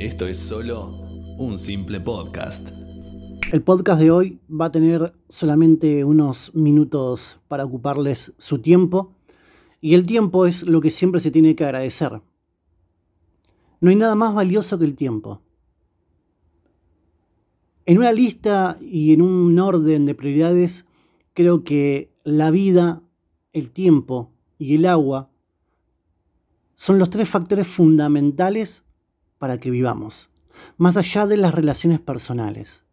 esto es solo un simple podcast. El podcast de hoy va a tener solamente unos minutos para ocuparles su tiempo y el tiempo es lo que siempre se tiene que agradecer. No hay nada más valioso que el tiempo. En una lista y en un orden de prioridades, creo que la vida, el tiempo y el agua son los tres factores fundamentales para que vivamos, más allá de las relaciones personales,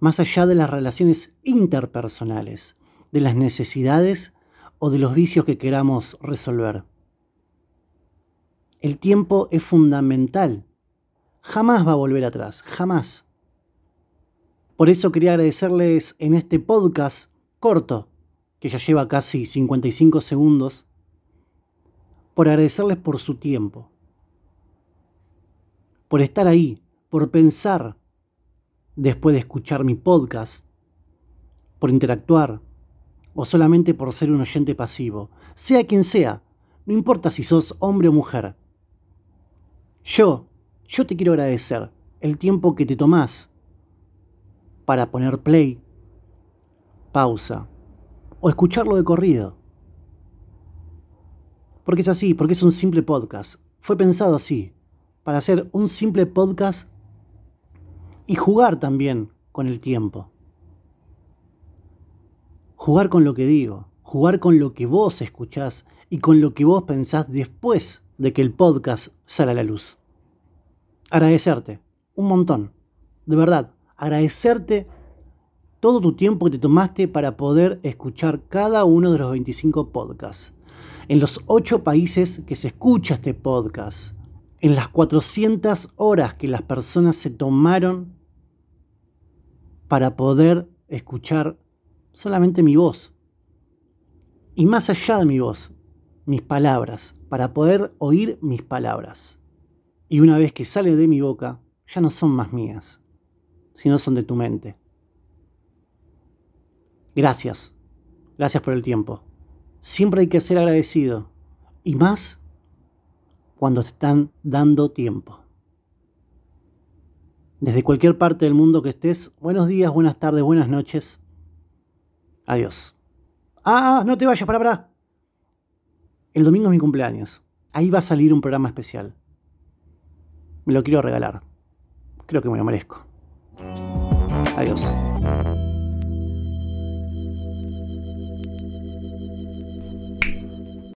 más allá de las relaciones interpersonales, de las necesidades o de los vicios que queramos resolver. El tiempo es fundamental. Jamás va a volver atrás, jamás. Por eso quería agradecerles en este podcast corto, que ya lleva casi 55 segundos, por agradecerles por su tiempo, por estar ahí, por pensar después de escuchar mi podcast, por interactuar o solamente por ser un oyente pasivo, sea quien sea, no importa si sos hombre o mujer. Yo, yo te quiero agradecer el tiempo que te tomás para poner play, pausa o escucharlo de corrido. Porque es así, porque es un simple podcast. Fue pensado así, para hacer un simple podcast y jugar también con el tiempo. Jugar con lo que digo, jugar con lo que vos escuchás y con lo que vos pensás después de que el podcast sale a la luz. Agradecerte, un montón, de verdad, agradecerte todo tu tiempo que te tomaste para poder escuchar cada uno de los 25 podcasts. En los 8 países que se escucha este podcast, en las 400 horas que las personas se tomaron para poder escuchar solamente mi voz. Y más allá de mi voz, mis palabras, para poder oír mis palabras. Y una vez que sale de mi boca, ya no son más mías, sino son de tu mente. Gracias, gracias por el tiempo. Siempre hay que ser agradecido. Y más cuando te están dando tiempo. Desde cualquier parte del mundo que estés, buenos días, buenas tardes, buenas noches. Adiós. Ah, no te vayas, para, para. El domingo es mi cumpleaños. Ahí va a salir un programa especial. Me lo quiero regalar. Creo que me lo merezco. Adiós.